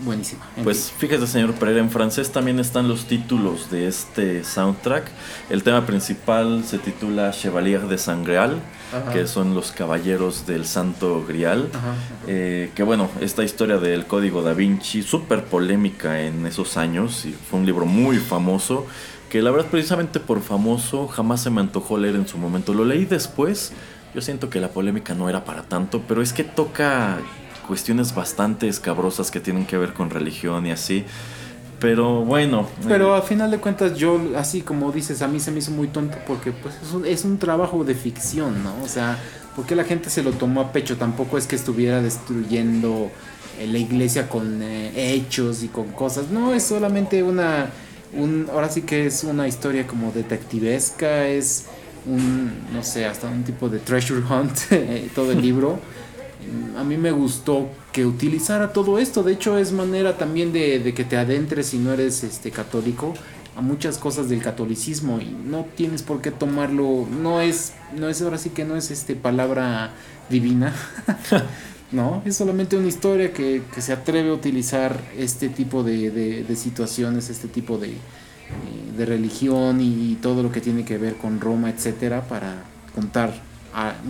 buenísima. Pues fíjese, señor Pereira, en francés también están los títulos de este soundtrack. El tema principal se titula Chevalier de Sangreal, que son los caballeros del Santo Grial. Eh, que bueno, esta historia del Código da Vinci, súper polémica en esos años, y fue un libro muy famoso que la verdad precisamente por famoso jamás se me antojó leer en su momento. Lo leí después, yo siento que la polémica no era para tanto, pero es que toca cuestiones bastante escabrosas que tienen que ver con religión y así. Pero bueno. Pero a final de cuentas yo, así como dices, a mí se me hizo muy tonto porque pues es un, es un trabajo de ficción, ¿no? O sea, porque la gente se lo tomó a pecho? Tampoco es que estuviera destruyendo eh, la iglesia con eh, hechos y con cosas. No, es solamente una un, ahora sí que es una historia como detectivesca, es un, no sé, hasta un tipo de treasure hunt, eh, todo el libro. A mí me gustó que utilizara todo esto, de hecho es manera también de, que te adentres si no eres este católico a muchas cosas del catolicismo y no tienes por qué tomarlo, no es, no es ahora sí que no es este palabra divina. ¿no? Es solamente una historia que, se atreve a utilizar este tipo de, situaciones, este tipo de, eh, religión y, todo lo que tiene que ver con Roma, etcétera, para contar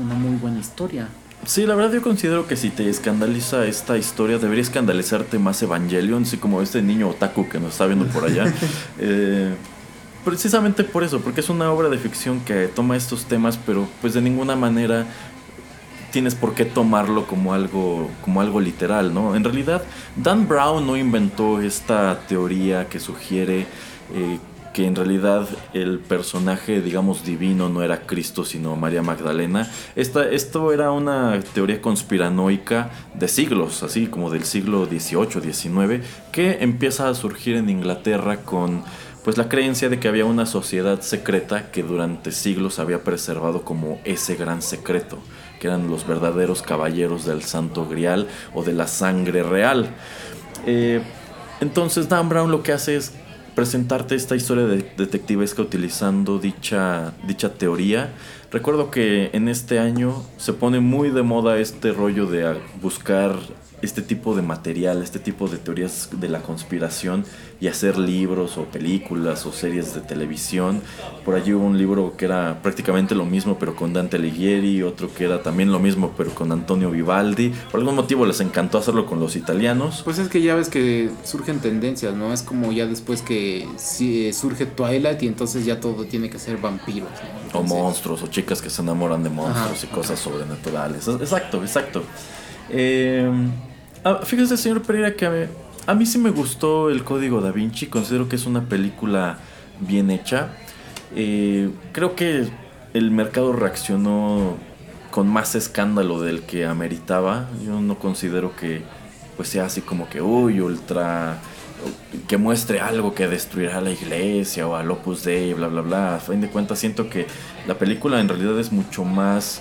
una muy buena historia. Sí, la verdad yo considero que si te escandaliza esta historia, debería escandalizarte más Evangelion, así como este niño otaku que nos está viendo por allá. Eh, precisamente por eso, porque es una obra de ficción que toma estos temas, pero pues de ninguna manera tienes por qué tomarlo como algo, como algo literal, ¿no? En realidad, Dan Brown no inventó esta teoría que sugiere eh, que en realidad el personaje, digamos, divino no era Cristo, sino María Magdalena. Esta, esto era una teoría conspiranoica de siglos, así como del siglo XVIII, XIX, que empieza a surgir en Inglaterra con pues la creencia de que había una sociedad secreta que durante siglos había preservado como ese gran secreto que eran los verdaderos caballeros del Santo Grial o de la sangre real. Eh, entonces Dan Brown lo que hace es presentarte esta historia de detectivesca utilizando dicha, dicha teoría. Recuerdo que en este año se pone muy de moda este rollo de buscar este tipo de material, este tipo de teorías de la conspiración y hacer libros o películas o series de televisión. Por allí hubo un libro que era prácticamente lo mismo pero con Dante Alighieri, otro que era también lo mismo pero con Antonio Vivaldi. Por algún motivo les encantó hacerlo con los italianos. Pues es que ya ves que surgen tendencias, ¿no? Es como ya después que eh, surge Twilight y entonces ya todo tiene que ser vampiros. o monstruos o chicas que se enamoran de monstruos y cosas sobrenaturales. Exacto, exacto. Eh, Ah, fíjese, señor Pereira, que a mí, sí me gustó el Código da Vinci. Considero que es una película bien hecha. Eh, creo que el mercado reaccionó con más escándalo del que ameritaba. Yo no considero que pues sea así como que, uy, ultra que muestre algo que destruirá a la iglesia o al Opus Dei, bla, bla, bla. A fin de cuentas, siento que la película en realidad es mucho más,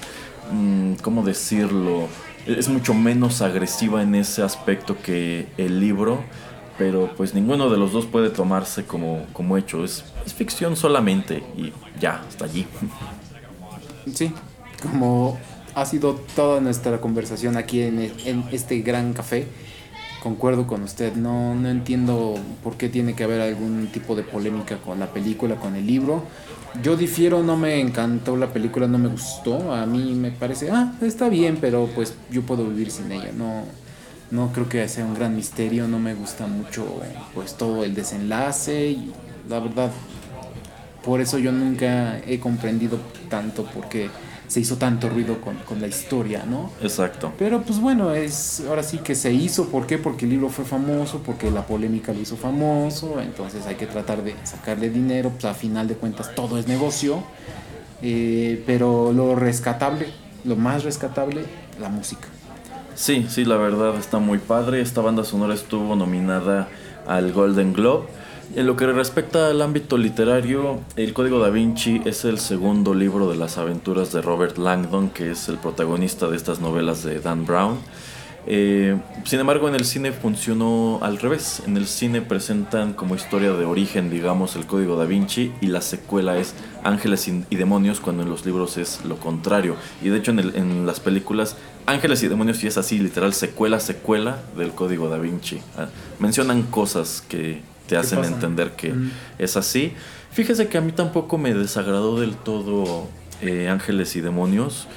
mm, ¿cómo decirlo? Es mucho menos agresiva en ese aspecto que el libro, pero pues ninguno de los dos puede tomarse como, como hecho. Es, ficción solamente y ya, hasta allí. Sí, como ha sido toda nuestra conversación aquí en, en este gran café concuerdo con usted, no, no entiendo por qué tiene que haber algún tipo de polémica con la película, con el libro. Yo difiero, no me encantó la película, no me gustó, a mí me parece, ah, está bien, pero pues yo puedo vivir sin ella, no, no creo que sea un gran misterio, no me gusta mucho pues todo el desenlace la verdad, por eso yo nunca he comprendido tanto porque se hizo tanto ruido con, con, la historia, ¿no? Exacto. Pero pues bueno, es ahora sí que se hizo, ¿por qué? Porque el libro fue famoso, porque la polémica lo hizo famoso, entonces hay que tratar de sacarle dinero, pues a final de cuentas todo es negocio, eh, pero lo rescatable, lo más rescatable, la música. Sí, sí, la verdad está muy padre, esta banda sonora estuvo nominada al Golden Globe en lo que respecta al ámbito literario, El Código da Vinci es el segundo libro de las aventuras de Robert Langdon, que es el protagonista de estas novelas de Dan Brown. Eh, sin embargo, en el cine funcionó al revés. En el cine presentan como historia de origen, digamos, el Código da Vinci y la secuela es Ángeles y Demonios, cuando en los libros es lo contrario. Y de hecho, en, en las películas, Ángeles y Demonios sí es así, literal, secuela, secuela del Código da Vinci. Ah, mencionan cosas que te hacen entender que es así. Fíjese que a mí tampoco me desagradó del todo eh, Ángeles y Demonios,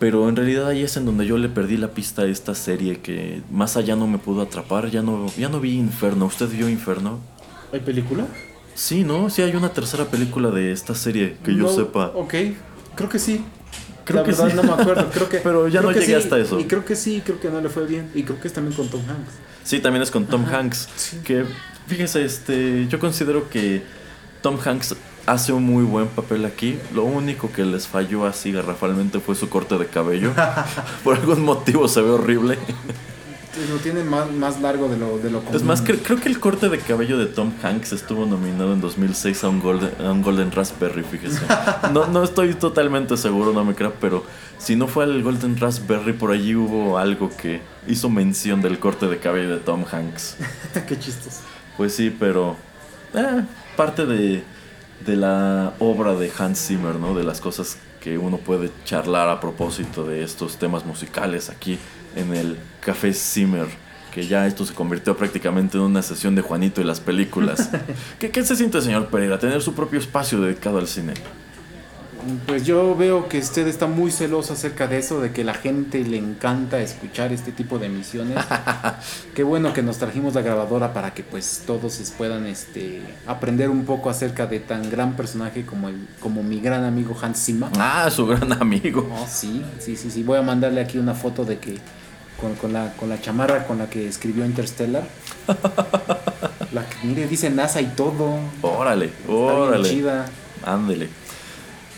pero en realidad ahí es en donde yo le perdí la pista a esta serie que más allá no me pudo atrapar, ya no, ya no vi Inferno. ¿Usted vio Inferno? ¿Hay película? Sí, ¿no? Sí hay una tercera película de esta serie que yo sepa. Ok, creo que sí. Creo que sí. no me acuerdo, creo que... Pero ya no llegué hasta eso. Y creo que sí, creo que no le fue bien. Y creo que es también con Tom Hanks. Sí, también es con Tom Hanks. Que Fíjese, este, yo considero que Tom Hanks hace un muy buen papel aquí. Lo único que les falló así garrafalmente fue su corte de cabello. Por algún motivo se ve horrible. Lo tiene más, más largo de lo, de lo común. Es más, creo que el corte de cabello de Tom Hanks estuvo nominado en 2006 a un Golden, a un Golden Raspberry, fíjese. No, no estoy totalmente seguro, no me creo, pero si no fue el Golden Raspberry, por allí hubo algo que hizo mención del corte de cabello de Tom Hanks. Qué chistes. Pues sí, pero eh, parte de, de, la obra de Hans Zimmer, ¿no? De las cosas que uno puede charlar a propósito de estos temas musicales aquí en el Café Zimmer. Que ya esto se convirtió prácticamente en una sesión de Juanito y las películas. ¿Qué, ¿Qué se siente, señor Pereira, tener su propio espacio dedicado al cine? Pues yo veo que usted está muy celoso acerca de eso, de que la gente le encanta escuchar este tipo de emisiones. Qué bueno que nos trajimos la grabadora para que pues todos puedan este aprender un poco acerca de tan gran personaje como el como mi gran amigo Hans Zimmer. Ah, su gran amigo. Oh, sí, sí, sí, sí. Voy a mandarle aquí una foto de que con, la, con la chamarra con la que escribió Interstellar. la que mire dice NASA y todo. Órale, órale. Ándele.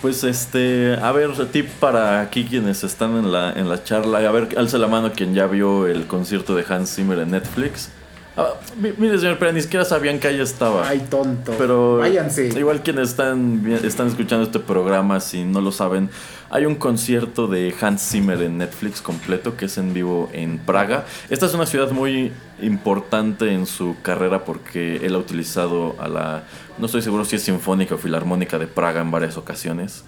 Pues este, a ver, tip para aquí quienes están en la, en la charla. A ver, alza la mano quien ya vio el concierto de Hans Zimmer en Netflix. Ah, mire, señor, pero ni siquiera sabían que ahí estaba. Ay, tonto. Pero Váyanse. igual quienes están, están escuchando este programa, si no lo saben, hay un concierto de Hans Zimmer en Netflix completo que es en vivo en Praga. Esta es una ciudad muy importante en su carrera porque él ha utilizado a la, no estoy seguro si es sinfónica o filarmónica de Praga en varias ocasiones.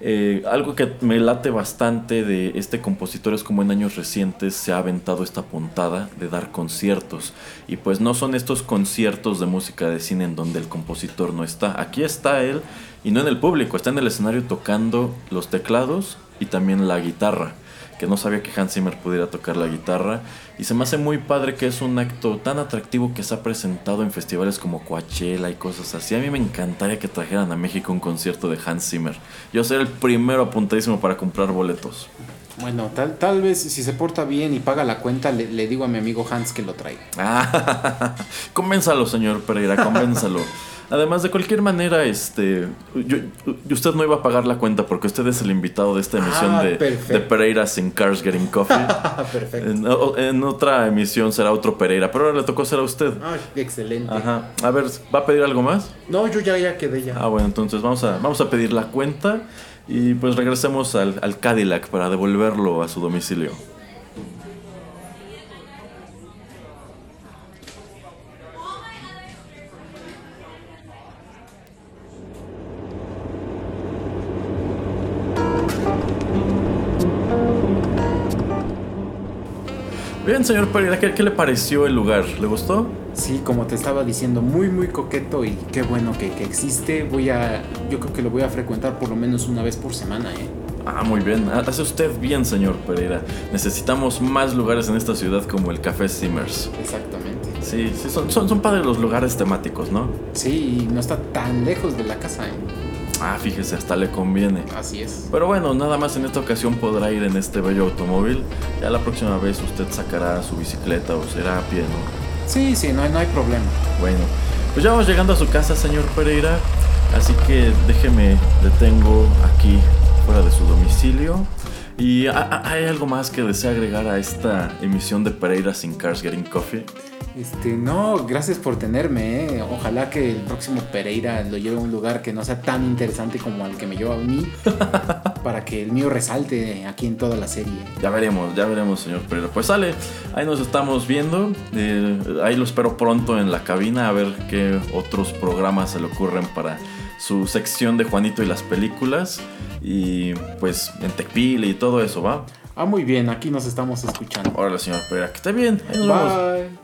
Eh, algo que me late bastante de este compositor es como en años recientes se ha aventado esta puntada de dar conciertos. Y pues no son estos conciertos de música de cine en donde el compositor no está. Aquí está él y no en el público, está en el escenario tocando los teclados y también la guitarra que no sabía que Hans Zimmer pudiera tocar la guitarra. Y se me hace muy padre que es un acto tan atractivo que se ha presentado en festivales como Coachella y cosas así. A mí me encantaría que trajeran a México un concierto de Hans Zimmer. Yo sería el primero apuntadísimo para comprar boletos. Bueno, tal, tal vez si se porta bien y paga la cuenta, le, digo a mi amigo Hans que lo traiga. Ah, convénzalo, señor Pereira, convénzalo. Además, de cualquier manera, este, yo- usted no iba a pagar la cuenta porque usted es el invitado de esta emisión Ah, de, perfecto. de Pereira sin Cars Getting Coffee. Perfecto. en otra emisión será otro Pereira, pero ahora le tocó ser a usted. Ah, excelente. Ajá. A ver, ¿va a pedir algo más? No, yo ya, ya quedé ya. Ah, bueno, entonces vamos a, vamos a pedir la cuenta y pues regresemos al, al Cadillac para devolverlo a su domicilio. Bien, señor Pereira, ¿qué, qué le pareció el lugar? ¿Le gustó? Sí, como te estaba diciendo, muy muy coqueto y qué bueno que, que existe. Voy a, yo creo que lo voy a frecuentar por lo menos una vez por semana, ¿eh? Ah, muy bien. Hace usted bien, señor Pereira. Necesitamos más lugares en esta ciudad como el Café Simmers. Exactamente. Sí, sí, son, son, son padres los lugares temáticos, ¿no? Sí, y no está tan lejos de la casa, ¿eh? Ah, fíjese, hasta le conviene. Así es. Pero bueno, nada más en esta ocasión podrá ir en este bello automóvil. Ya la próxima vez usted sacará su bicicleta o será a pie, ¿no? Sí, sí, no, hay- no hay problema. Bueno, pues ya vamos llegando a su casa, señor Pereira. Así que déjeme, detengo aquí fuera de su domicilio. ¿Y ha- ha- hay algo más que desea agregar a esta emisión de Pereira sin Cars Getting Coffee? Este, no, gracias por tenerme, ¿eh? Ojalá que el próximo Pereira lo lleve a un lugar que no sea tan interesante como el que me lleva a mí, para que el mío resalte aquí en toda la serie. Ya veremos, ya veremos, señor Pereira. Pues sale, ahí nos estamos viendo. eh, ahí lo espero pronto en la cabina a ver qué otros programas se le ocurren para su sección de Juanito y las películas. Y pues en Tecpile y todo eso, ¿va? Ah, muy bien, aquí nos estamos escuchando. Órale, señor Pereira, que esté bien. Ahí nos vemos.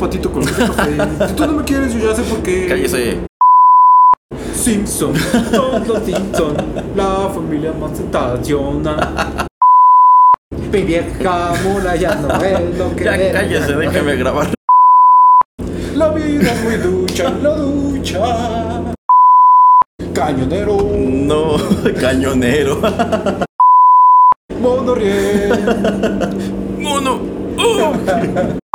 Patito, con este café. Si tú no me quieres, yo ya sé por qué. Cállese. Simpson, todos los Simpson, la familia más sensacional. Mi vieja mula ya no es lo que Ya era. cállese, déjeme grabar. La vida es muy ducha, la ducha. Cañonero, No, cañonero. monorriel. Mono. Oh.